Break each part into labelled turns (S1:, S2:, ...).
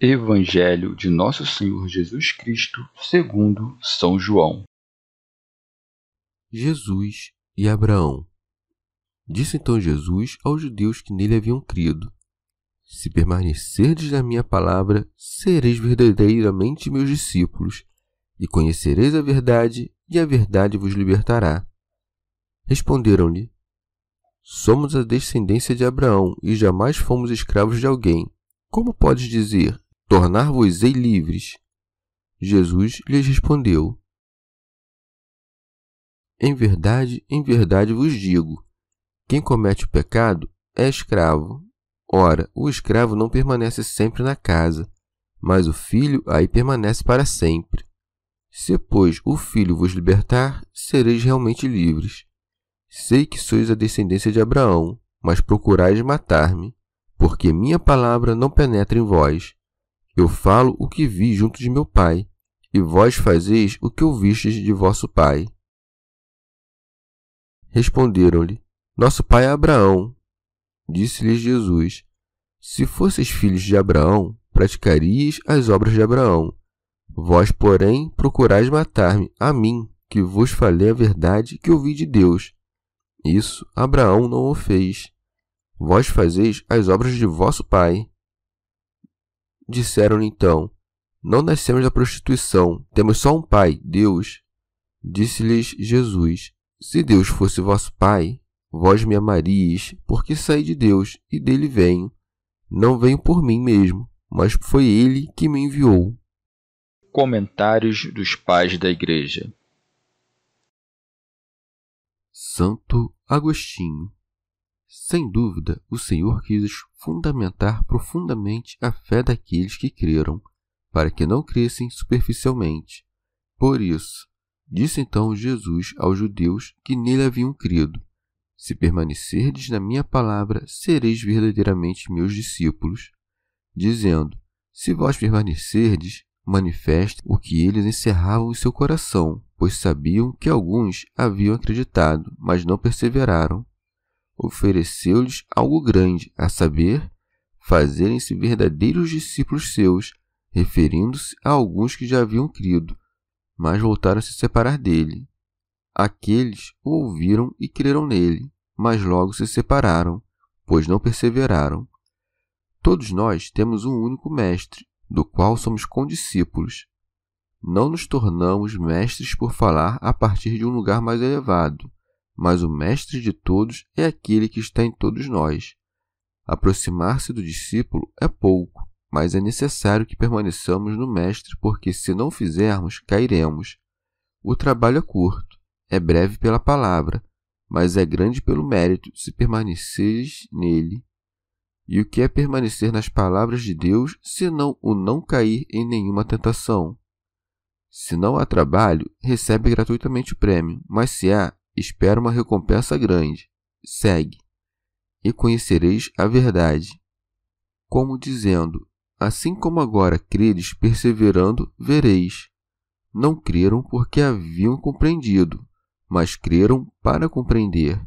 S1: Evangelho de Nosso Senhor Jesus Cristo, segundo São João.
S2: Jesus e Abraão. Disse então Jesus aos judeus que nele haviam crido: Se permanecerdes na minha palavra, sereis verdadeiramente meus discípulos, e conhecereis a verdade, e a verdade vos libertará. Responderam-lhe: Somos a descendência de Abraão e jamais fomos escravos de alguém. Como podes dizer: tornar-vos-ei livres. Jesus lhes respondeu: Em verdade, em verdade vos digo: quem comete o pecado é escravo. Ora, o escravo não permanece sempre na casa, mas o filho aí permanece para sempre. Se, pois, o filho vos libertar, sereis realmente livres. Sei que sois a descendência de Abraão, mas procurais matar-me, porque minha palavra não penetra em vós. Eu falo o que vi junto de meu pai, e vós fazeis o que ouvistes de vosso pai. Responderam-lhe: Nosso pai é Abraão. Disse-lhes Jesus: Se fosseis filhos de Abraão, praticarias as obras de Abraão. Vós, porém, procurais matar-me, a mim, que vos falei a verdade que ouvi de Deus. Isso Abraão não o fez. Vós fazeis as obras de vosso pai. Disseram-lhe então: Não nascemos da prostituição, temos só um pai, Deus. Disse-lhes Jesus: Se Deus fosse vosso pai, vós me amaríeis, porque saí de Deus e dele venho. Não venho por mim mesmo, mas foi ele que me enviou.
S1: Comentários dos Pais da Igreja
S2: Santo Agostinho sem dúvida, o Senhor quis fundamentar profundamente a fé daqueles que creram, para que não crescem superficialmente. Por isso, disse então Jesus aos judeus que nele haviam crido: Se permanecerdes na minha palavra, sereis verdadeiramente meus discípulos. Dizendo: Se vós permanecerdes, manifeste o que eles encerravam em seu coração, pois sabiam que alguns haviam acreditado, mas não perseveraram ofereceu-lhes algo grande, a saber, fazerem-se verdadeiros discípulos seus, referindo-se a alguns que já haviam crido, mas voltaram a se separar dele. Aqueles o ouviram e creram nele, mas logo se separaram, pois não perseveraram. Todos nós temos um único mestre, do qual somos condiscípulos. Não nos tornamos mestres por falar a partir de um lugar mais elevado, mas o mestre de todos é aquele que está em todos nós. Aproximar-se do discípulo é pouco, mas é necessário que permaneçamos no mestre, porque se não fizermos, cairemos. O trabalho é curto, é breve pela palavra, mas é grande pelo mérito se permaneceres nele. E o que é permanecer nas palavras de Deus, senão o não cair em nenhuma tentação? Se não há trabalho, recebe gratuitamente o prêmio, mas se há, espera uma recompensa grande. Segue, e conhecereis a verdade. Como dizendo, assim como agora creres perseverando, vereis. Não creram porque haviam compreendido, mas creram para compreender.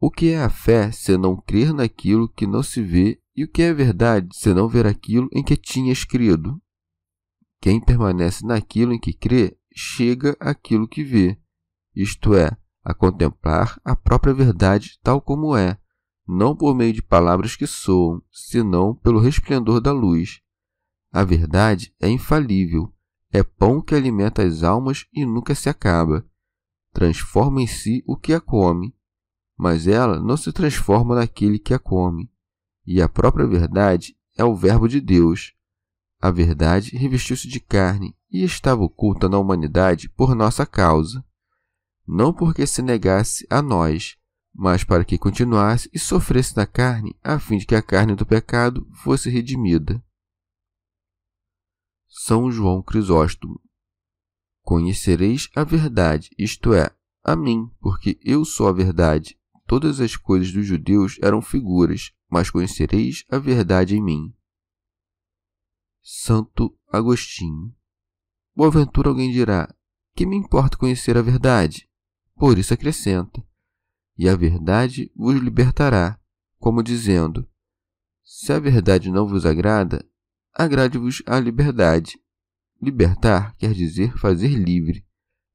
S2: O que é a fé se não crer naquilo que não se vê, e o que é verdade se não ver aquilo em que tinhas crido? Quem permanece naquilo em que crê, chega àquilo que vê, isto é, a contemplar a própria verdade tal como é, não por meio de palavras que soam, senão pelo resplendor da luz. A verdade é infalível, é pão que alimenta as almas e nunca se acaba. Transforma em si o que a come, mas ela não se transforma naquele que a come. E a própria verdade é o Verbo de Deus. A verdade revestiu-se de carne e estava oculta na humanidade por nossa causa. Não porque se negasse a nós, mas para que continuasse e sofresse na carne, a fim de que a carne do pecado fosse redimida. São João Crisóstomo. Conhecereis a verdade, isto é, a mim, porque eu sou a verdade. Todas as coisas dos judeus eram figuras, mas conhecereis a verdade em mim. Santo Agostinho. Boaventura alguém dirá: Que me importa conhecer a verdade? Por isso acrescenta: E a verdade vos libertará, como dizendo: Se a verdade não vos agrada, agrade-vos a liberdade. Libertar quer dizer fazer livre,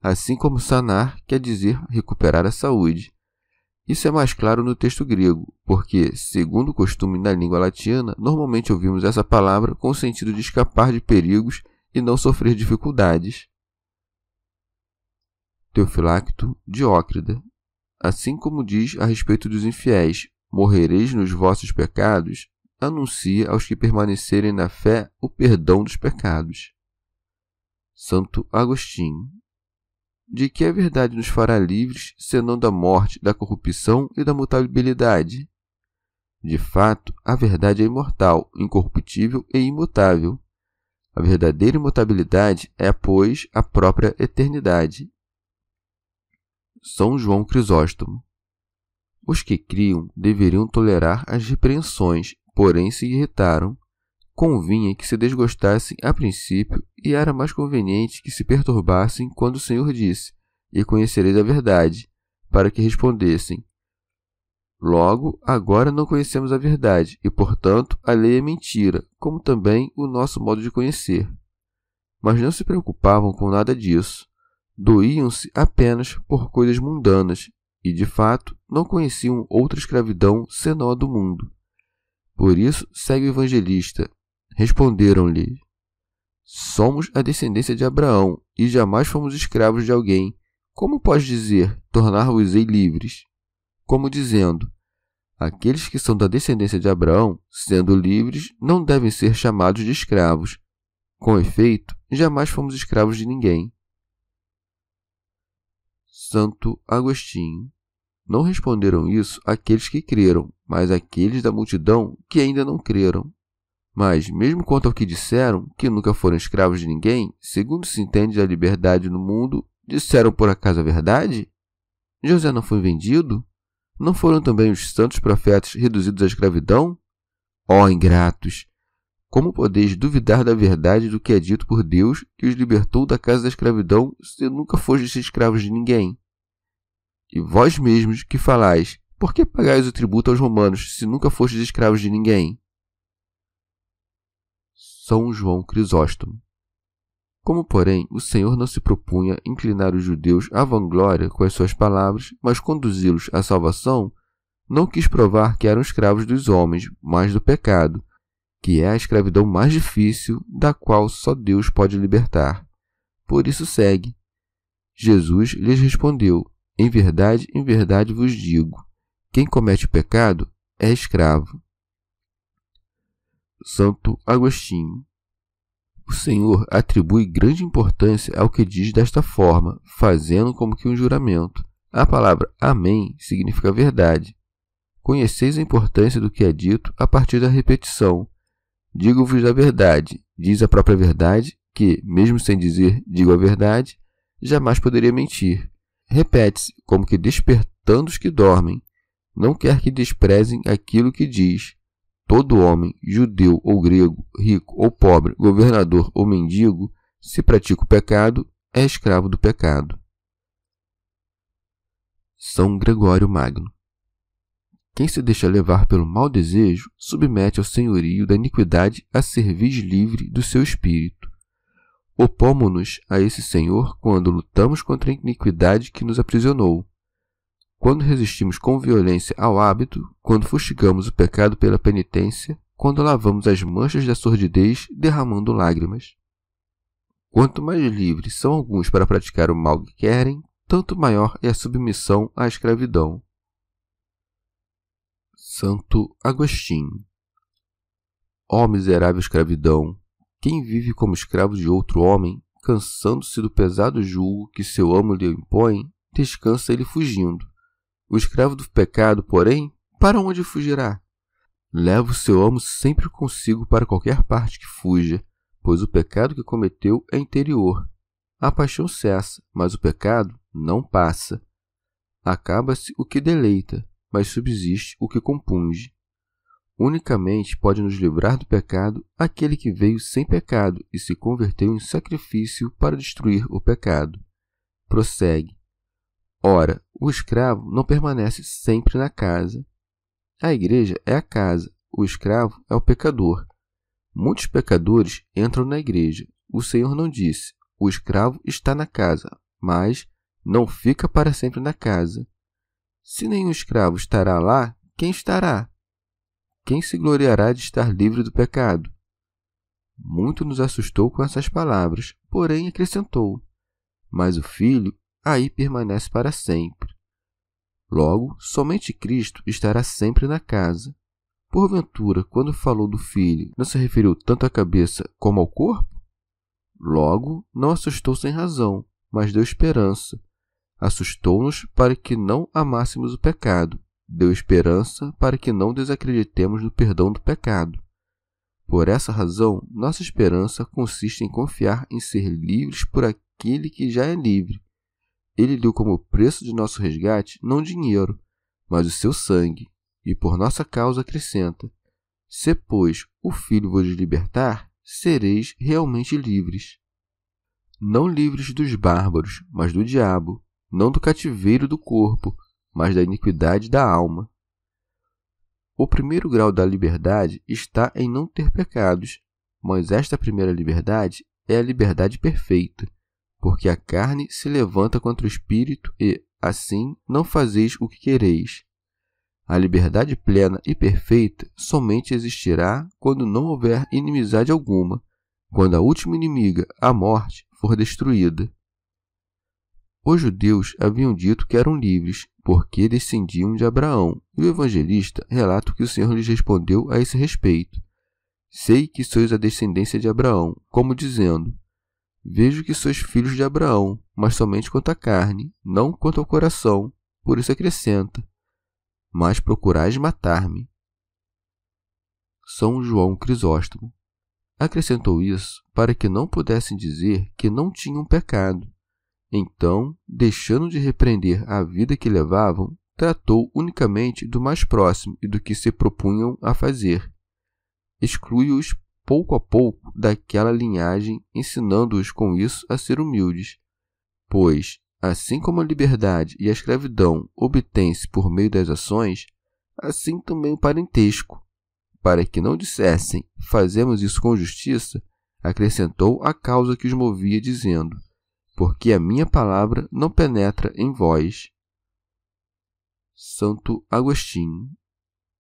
S2: assim como sanar quer dizer recuperar a saúde. Isso é mais claro no texto grego, porque, segundo o costume na língua latina, normalmente ouvimos essa palavra com o sentido de escapar de perigos e não sofrer dificuldades. Teofilacto Diócrida. Assim como diz a respeito dos infiéis, morrereis nos vossos pecados, anuncia aos que permanecerem na fé o perdão dos pecados. Santo Agostinho. De que a verdade nos fará livres, senão da morte, da corrupção e da mutabilidade? De fato, a verdade é imortal, incorruptível e imutável. A verdadeira imutabilidade é, pois, a própria eternidade. São João Crisóstomo. Os que criam deveriam tolerar as repreensões porém se irritaram. Convinha que se desgostassem a princípio, e era mais conveniente que se perturbassem quando o Senhor disse: E conhecereis a verdade, para que respondessem: Logo, agora não conhecemos a verdade, e portanto a lei é mentira, como também o nosso modo de conhecer. Mas não se preocupavam com nada disso. Doíam-se apenas por coisas mundanas, e de fato não conheciam outra escravidão senão a do mundo. Por isso, segue o evangelista. Responderam-lhe: Somos a descendência de Abraão e jamais fomos escravos de alguém. Como pode dizer, tornar-vos-ei livres? Como dizendo, aqueles que são da descendência de Abraão, sendo livres, não devem ser chamados de escravos. Com efeito, jamais fomos escravos de ninguém. Santo Agostinho. Não responderam isso aqueles que creram, mas aqueles da multidão que ainda não creram. Mas, mesmo quanto ao que disseram, que nunca foram escravos de ninguém, segundo se entende a liberdade no mundo, disseram por acaso a verdade? José não foi vendido? Não foram também os santos profetas reduzidos à escravidão? Ó oh, ingratos! Como podeis duvidar da verdade do que é dito por Deus, que os libertou da casa da escravidão, se nunca fostes escravos de ninguém? E vós mesmos que falais, por que pagais o tributo aos romanos, se nunca fostes escravos de ninguém? São João Crisóstomo. Como, porém, o Senhor não se propunha inclinar os judeus à vanglória com as suas palavras, mas conduzi-los à salvação, não quis provar que eram escravos dos homens, mas do pecado, que é a escravidão mais difícil, da qual só Deus pode libertar. Por isso segue. Jesus lhes respondeu: Em verdade, em verdade vos digo, quem comete pecado é escravo. Santo Agostinho. O Senhor atribui grande importância ao que diz desta forma, fazendo como que um juramento. A palavra Amém significa verdade. Conheceis a importância do que é dito a partir da repetição. Digo-vos a verdade, diz a própria verdade, que, mesmo sem dizer digo a verdade, jamais poderia mentir. Repete-se, como que despertando os que dormem, não quer que desprezem aquilo que diz. Todo homem, judeu ou grego, rico ou pobre, governador ou mendigo, se pratica o pecado, é escravo do pecado. São Gregório Magno. Quem se deixa levar pelo mau desejo submete ao senhorio da iniquidade a cerviz livre do seu espírito. Opomos-nos a esse senhor quando lutamos contra a iniquidade que nos aprisionou quando resistimos com violência ao hábito, quando fustigamos o pecado pela penitência, quando lavamos as manchas da sordidez derramando lágrimas. Quanto mais livres são alguns para praticar o mal que querem, tanto maior é a submissão à escravidão. Santo Agostinho Ó miserável escravidão, quem vive como escravo de outro homem, cansando-se do pesado jugo que seu amo lhe impõe, descansa ele fugindo. O escravo do pecado, porém, para onde fugirá? Leva o seu amo sempre consigo para qualquer parte que fuja, pois o pecado que cometeu é interior. A paixão cessa, mas o pecado não passa. Acaba-se o que deleita, mas subsiste o que compunge. Unicamente pode nos livrar do pecado aquele que veio sem pecado e se converteu em sacrifício para destruir o pecado. Prossegue. Ora, o escravo não permanece sempre na casa. A igreja é a casa, o escravo é o pecador. Muitos pecadores entram na igreja. O Senhor não disse: o escravo está na casa, mas não fica para sempre na casa. Se nenhum escravo estará lá, quem estará? Quem se gloriará de estar livre do pecado? Muito nos assustou com essas palavras, porém acrescentou: Mas o filho aí permanece para sempre. Logo, somente Cristo estará sempre na casa. Porventura, quando falou do filho, não se referiu tanto à cabeça como ao corpo? Logo, não assustou sem razão, mas deu esperança. Assustou-nos para que não amássemos o pecado, deu esperança para que não desacreditemos no perdão do pecado. Por essa razão, nossa esperança consiste em confiar em ser livres por aquele que já é livre ele deu como preço de nosso resgate não dinheiro, mas o seu sangue, e por nossa causa acrescenta: Se, pois, o Filho vos libertar, sereis realmente livres. Não livres dos bárbaros, mas do diabo, não do cativeiro do corpo, mas da iniquidade da alma. O primeiro grau da liberdade está em não ter pecados, mas esta primeira liberdade é a liberdade perfeita porque a carne se levanta contra o espírito e, assim, não fazeis o que quereis. A liberdade plena e perfeita somente existirá quando não houver inimizade alguma, quando a última inimiga, a morte, for destruída. Os judeus haviam dito que eram livres, porque descendiam de Abraão, e o evangelista relata o que o Senhor lhes respondeu a esse respeito. Sei que sois a descendência de Abraão, como dizendo: Vejo que sois filhos de Abraão, mas somente quanto à carne, não quanto ao coração. Por isso acrescenta: Mas procurais matar-me. São João Crisóstomo acrescentou isso para que não pudessem dizer que não tinham pecado. Então, deixando de repreender a vida que levavam, tratou unicamente do mais próximo e do que se propunham a fazer. Exclui-os pouco a pouco daquela linhagem, ensinando-os com isso a ser humildes. Pois, assim como a liberdade e a escravidão obtêm-se por meio das ações, assim também o parentesco. Para que não dissessem, fazemos isso com justiça, acrescentou a causa que os movia, dizendo: Porque a minha palavra não penetra em vós. Santo Agostinho.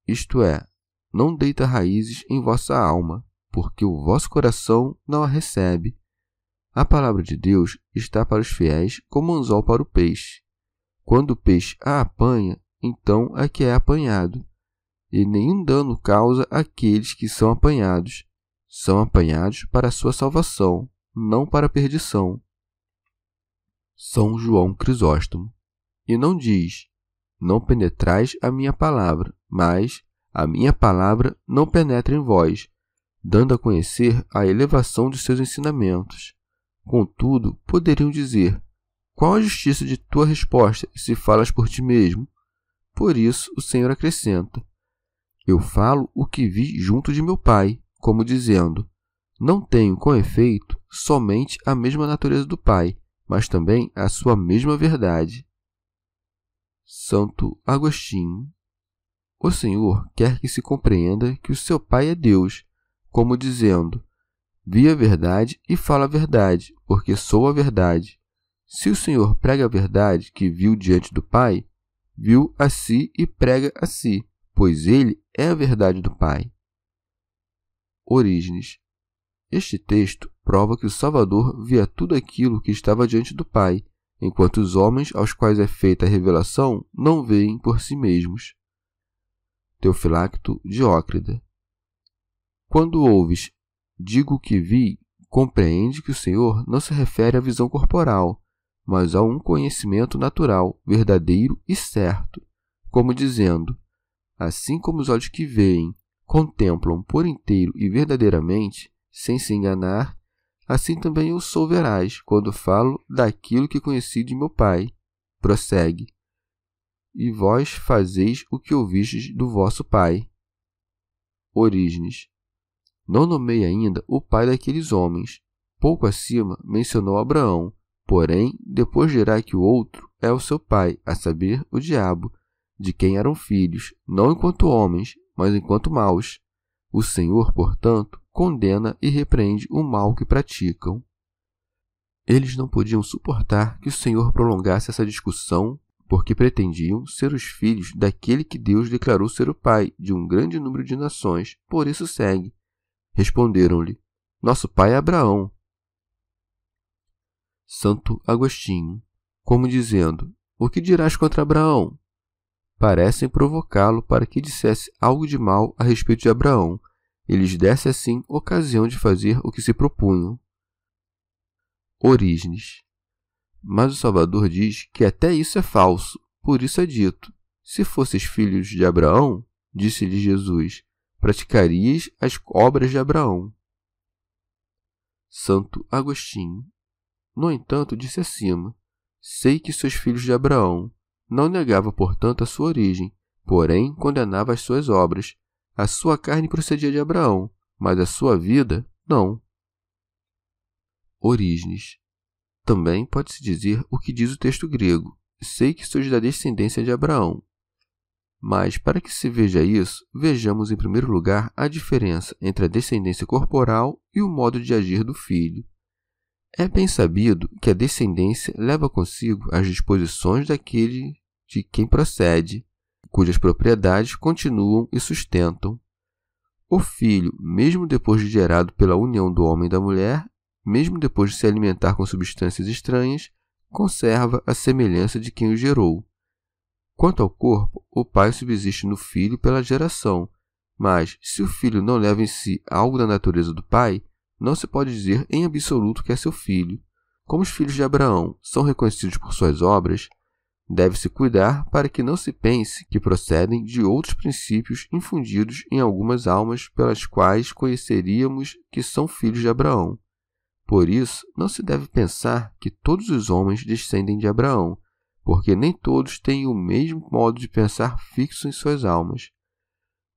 S2: Isto é, não deita raízes em vossa alma, porque o vosso coração não a recebe. A palavra de Deus está para os fiéis como anzol para o peixe. Quando o peixe a apanha, então é que é apanhado. E nenhum dano causa aqueles que são apanhados. São apanhados para a sua salvação, não para a perdição. São João Crisóstomo. E não diz: Não penetrais a minha palavra, mas a minha palavra não penetra em vós, dando a conhecer a elevação de seus ensinamentos. Contudo, poderiam dizer: Qual a justiça de tua resposta se falas por ti mesmo? Por isso, o Senhor acrescenta: Eu falo o que vi junto de meu Pai, como dizendo: Não tenho, com efeito, somente a mesma natureza do Pai, mas também a sua mesma verdade. Santo Agostinho. O Senhor quer que se compreenda que o seu Pai é Deus como dizendo: Vi a verdade e falo a verdade, porque sou a verdade. Se o Senhor prega a verdade que viu diante do Pai, viu a si e prega a si, pois ele é a verdade do Pai. Orígenes. Este texto prova que o Salvador via tudo aquilo que estava diante do Pai, enquanto os homens aos quais é feita a revelação não veem por si mesmos. Teofilacto Diócrida. Quando ouves, digo que vi, compreende que o Senhor não se refere à visão corporal, mas a um conhecimento natural, verdadeiro e certo, como dizendo: assim como os olhos que veem contemplam por inteiro e verdadeiramente, sem se enganar, assim também eu sou veraz quando falo daquilo que conheci de meu Pai. Prossegue e vós fazeis o que ouvistes do vosso pai. Orígenes. Não nomei ainda o pai daqueles homens. Pouco acima mencionou Abraão, porém depois dirá que o outro é o seu pai, a saber, o diabo, de quem eram filhos, não enquanto homens, mas enquanto maus. O Senhor, portanto, condena e repreende o mal que praticam. Eles não podiam suportar que o Senhor prolongasse essa discussão porque pretendiam ser os filhos daquele que Deus declarou ser o pai de um grande número de nações. Por isso segue. Responderam-lhe: Nosso pai é Abraão. Santo Agostinho, como dizendo: O que dirás contra Abraão? Parecem provocá-lo para que dissesse algo de mal a respeito de Abraão e lhes desse assim ocasião de fazer o que se propunham. Orígenes mas o Salvador diz que até isso é falso, por isso é dito: Se fosses filhos de Abraão, disse-lhe Jesus, praticarias as obras de Abraão. Santo Agostinho. No entanto, disse acima: Sei que sois filhos de Abraão. Não negava, portanto, a sua origem, porém condenava as suas obras. A sua carne procedia de Abraão, mas a sua vida, não. Orígenes. Também pode-se dizer o que diz o texto grego: Sei que sois da descendência de Abraão. Mas, para que se veja isso, vejamos em primeiro lugar a diferença entre a descendência corporal e o modo de agir do filho. É bem sabido que a descendência leva consigo as disposições daquele de quem procede, cujas propriedades continuam e sustentam. O filho, mesmo depois de gerado pela união do homem e da mulher, mesmo depois de se alimentar com substâncias estranhas, conserva a semelhança de quem o gerou. Quanto ao corpo, o pai subsiste no filho pela geração, mas se o filho não leva em si algo da natureza do pai, não se pode dizer em absoluto que é seu filho. Como os filhos de Abraão são reconhecidos por suas obras, deve-se cuidar para que não se pense que procedem de outros princípios infundidos em algumas almas pelas quais conheceríamos que são filhos de Abraão. Por isso, não se deve pensar que todos os homens descendem de Abraão, porque nem todos têm o mesmo modo de pensar fixo em suas almas.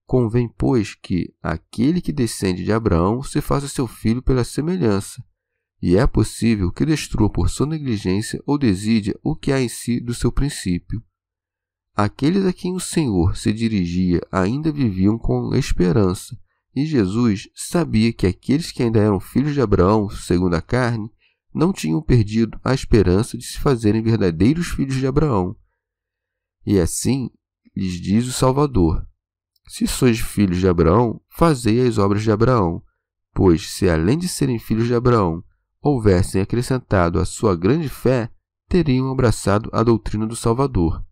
S2: Convém, pois, que aquele que descende de Abraão se faça seu filho pela semelhança, e é possível que destrua por sua negligência ou desídia o que há em si do seu princípio. Aqueles a quem o Senhor se dirigia ainda viviam com esperança, e Jesus sabia que aqueles que ainda eram filhos de Abraão, segundo a carne, não tinham perdido a esperança de se fazerem verdadeiros filhos de Abraão. E assim lhes diz o Salvador: Se sois filhos de Abraão, fazei as obras de Abraão. Pois, se além de serem filhos de Abraão, houvessem acrescentado a sua grande fé, teriam abraçado a doutrina do Salvador.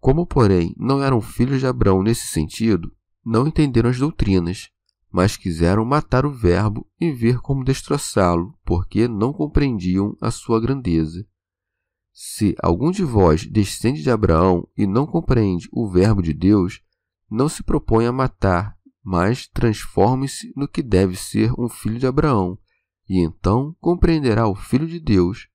S2: Como, porém, não eram filhos de Abraão nesse sentido, não entenderam as doutrinas, mas quiseram matar o Verbo e ver como destroçá-lo, porque não compreendiam a sua grandeza. Se algum de vós descende de Abraão e não compreende o Verbo de Deus, não se propõe a matar, mas transforme-se no que deve ser um filho de Abraão, e então compreenderá o Filho de Deus.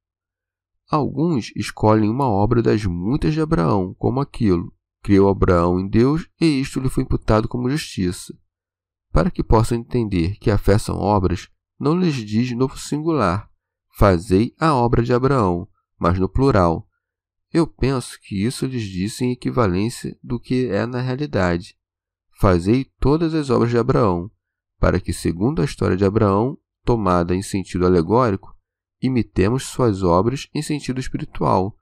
S2: Alguns escolhem uma obra das muitas de Abraão, como aquilo, Criou Abraão em Deus e isto lhe foi imputado como justiça. Para que possam entender que a fé são obras, não lhes diz no singular, fazei a obra de Abraão, mas no plural. Eu penso que isso lhes disse em equivalência do que é na realidade. Fazei todas as obras de Abraão, para que, segundo a história de Abraão, tomada em sentido alegórico, imitemos suas obras em sentido espiritual.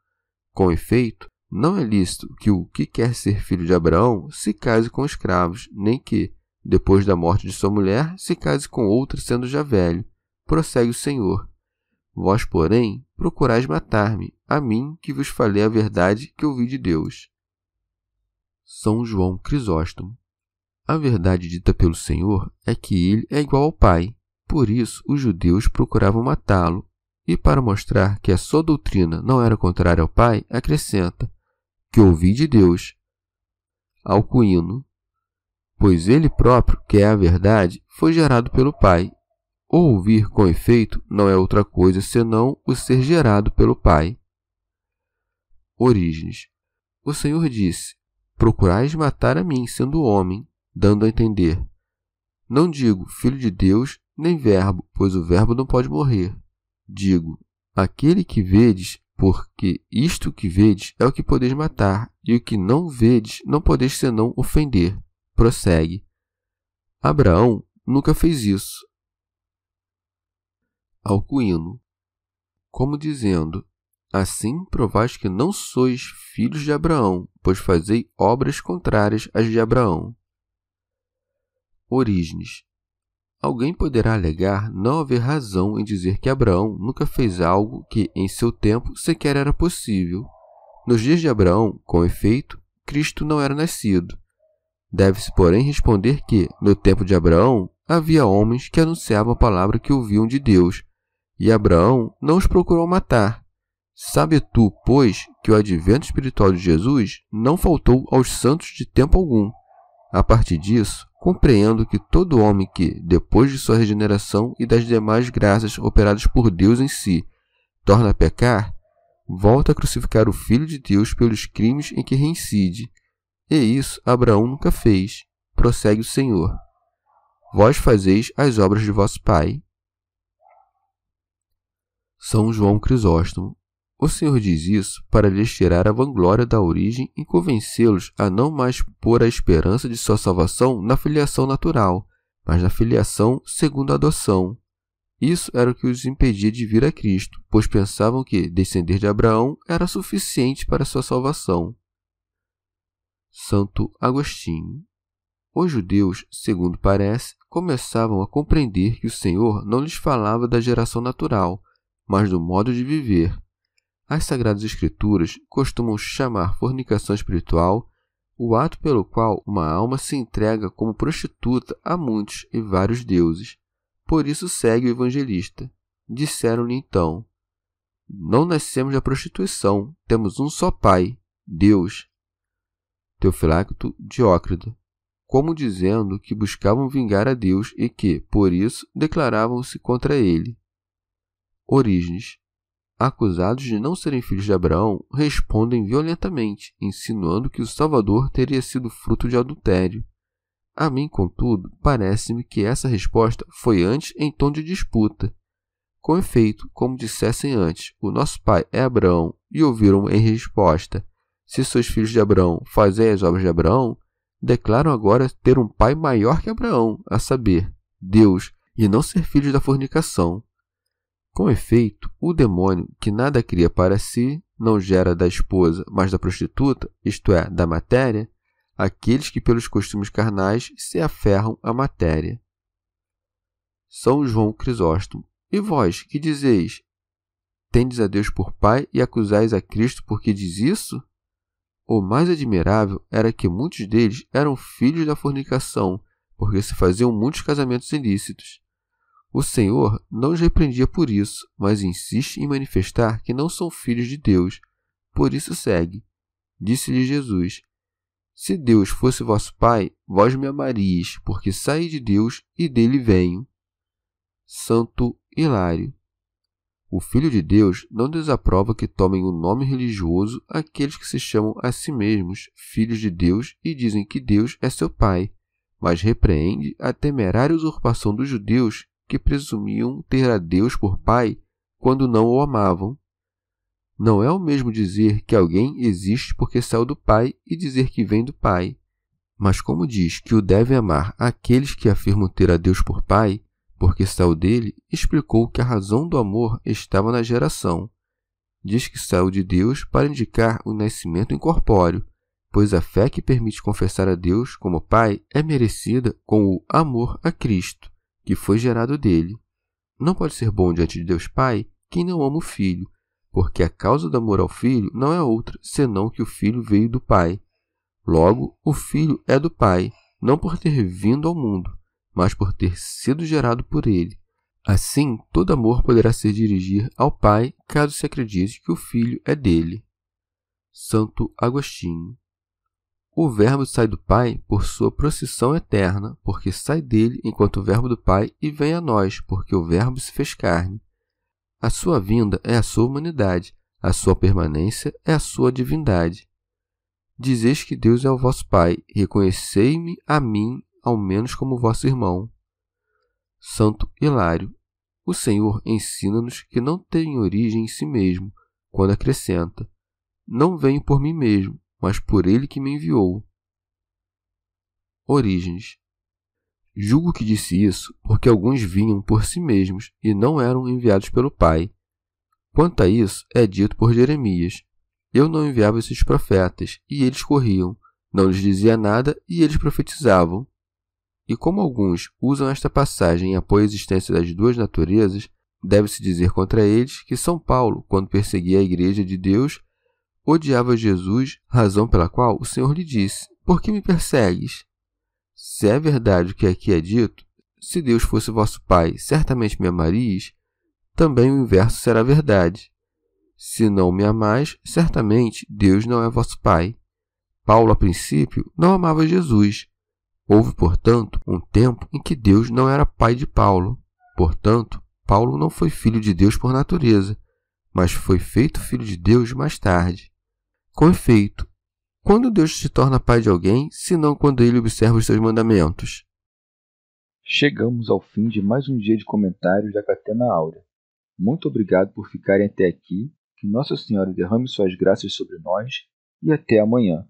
S2: Com efeito, não é lícito que o que quer ser filho de Abraão se case com escravos, nem que, depois da morte de sua mulher, se case com outra, sendo já velho. Prossegue o Senhor. Vós, porém, procurais matar-me, a mim que vos falei a verdade que ouvi de Deus. São João Crisóstomo. A verdade dita pelo Senhor é que ele é igual ao Pai. Por isso, os judeus procuravam matá-lo. E para mostrar que a sua doutrina não era contrária ao Pai, acrescenta: que ouvi de Deus. Alcuíno pois ele próprio, que é a verdade, foi gerado pelo Pai. Ouvir com efeito não é outra coisa senão o ser gerado pelo Pai. Orígenes. O Senhor disse: Procurais matar a mim, sendo homem, dando a entender. Não digo filho de Deus, nem verbo, pois o verbo não pode morrer. Digo: aquele que vedes, porque isto que vedes é o que podeis matar, e o que não vedes não podeis senão ofender prossegue. Abraão nunca fez isso. Alcuíno, como dizendo: Assim provais que não sois filhos de Abraão, pois fazei obras contrárias às de Abraão. Orígenes. Alguém poderá alegar não haver razão em dizer que Abraão nunca fez algo que, em seu tempo, sequer era possível. Nos dias de Abraão, com efeito, Cristo não era nascido. Deve-se, porém, responder que, no tempo de Abraão, havia homens que anunciavam a palavra que ouviam de Deus, e Abraão não os procurou matar. Sabe tu, pois, que o advento espiritual de Jesus não faltou aos santos de tempo algum. A partir disso, compreendo que todo homem que, depois de sua regeneração e das demais graças operadas por Deus em si, torna a pecar, volta a crucificar o Filho de Deus pelos crimes em que reincide e isso Abraão nunca fez. Prossegue o Senhor. Vós fazeis as obras de vosso pai. São João Crisóstomo. O Senhor diz isso para lhes tirar a vanglória da origem e convencê-los a não mais pôr a esperança de sua salvação na filiação natural, mas na filiação segundo a adoção. Isso era o que os impedia de vir a Cristo, pois pensavam que descender de Abraão era suficiente para sua salvação. Santo Agostinho. Os judeus, segundo parece, começavam a compreender que o Senhor não lhes falava da geração natural, mas do modo de viver. As Sagradas Escrituras costumam chamar fornicação espiritual o ato pelo qual uma alma se entrega como prostituta a muitos e vários deuses. Por isso segue o evangelista. Disseram-lhe então: Não nascemos da prostituição, temos um só Pai, Deus, Teofilacto Diócrito, como dizendo que buscavam vingar a Deus e que, por isso, declaravam-se contra ele. Orígenes, acusados de não serem filhos de Abraão, respondem violentamente, insinuando que o Salvador teria sido fruto de adultério. A mim, contudo, parece-me que essa resposta foi antes em tom de disputa. Com efeito, como dissessem antes, o nosso pai é Abraão, e ouviram em resposta, se sois filhos de Abraão, fazei as obras de Abraão, declaram agora ter um pai maior que Abraão, a saber, Deus, e não ser filhos da fornicação. Com efeito, o demônio, que nada cria para si, não gera da esposa, mas da prostituta, isto é, da matéria, aqueles que pelos costumes carnais se aferram à matéria. São João Crisóstomo. E vós, que dizeis? Tendes a Deus por Pai e acusais a Cristo porque diz isso? O mais admirável era que muitos deles eram filhos da fornicação, porque se faziam muitos casamentos ilícitos. O Senhor não os repreendia por isso, mas insiste em manifestar que não são filhos de Deus. Por isso segue. Disse-lhe Jesus: Se Deus fosse vosso Pai, vós me amaríeis, porque saí de Deus e dele venho. Santo Hilário o Filho de Deus não desaprova que tomem o nome religioso aqueles que se chamam a si mesmos filhos de Deus e dizem que Deus é seu Pai, mas repreende a temerária usurpação dos judeus que presumiam ter a Deus por Pai quando não o amavam. Não é o mesmo dizer que alguém existe porque saiu do Pai e dizer que vem do Pai. Mas como diz que o devem amar aqueles que afirmam ter a Deus por Pai, porque saiu dele, explicou que a razão do amor estava na geração. Diz que saiu de Deus para indicar o nascimento incorpóreo, pois a fé que permite confessar a Deus como Pai é merecida com o amor a Cristo, que foi gerado dele. Não pode ser bom diante de Deus Pai quem não ama o Filho, porque a causa do amor ao Filho não é outra senão que o Filho veio do Pai. Logo, o Filho é do Pai, não por ter vindo ao mundo, mas por ter sido gerado por ele. Assim, todo amor poderá se dirigir ao Pai caso se acredite que o Filho é dele. Santo Agostinho o Verbo sai do Pai por sua procissão eterna, porque sai dele enquanto o Verbo do Pai e vem a nós, porque o Verbo se fez carne. A sua vinda é a sua humanidade, a sua permanência é a sua divindade. Dizeis que Deus é o vosso Pai, reconhecei-me a mim, ao menos como vosso irmão. Santo Hilário. O Senhor ensina-nos que não tem origem em si mesmo, quando acrescenta: Não venho por mim mesmo, mas por ele que me enviou. Origens. Julgo que disse isso porque alguns vinham por si mesmos e não eram enviados pelo Pai. Quanto a isso, é dito por Jeremias: Eu não enviava esses profetas, e eles corriam, não lhes dizia nada e eles profetizavam. E como alguns usam esta passagem em apoio à existência das duas naturezas, deve-se dizer contra eles que São Paulo, quando perseguia a Igreja de Deus, odiava Jesus, razão pela qual o Senhor lhe disse: Por que me persegues? Se é verdade o que aqui é dito, se Deus fosse vosso Pai, certamente me amarias, também o inverso será verdade. Se não me amais, certamente Deus não é vosso Pai. Paulo, a princípio, não amava Jesus. Houve, portanto, um tempo em que Deus não era pai de Paulo. Portanto, Paulo não foi filho de Deus por natureza, mas foi feito filho de Deus mais tarde. Com efeito, quando Deus se torna pai de alguém, senão quando ele observa os seus mandamentos?
S1: Chegamos ao fim de mais um dia de comentários da Catena Áurea. Muito obrigado por ficarem até aqui, que Nossa Senhora derrame suas graças sobre nós e até amanhã.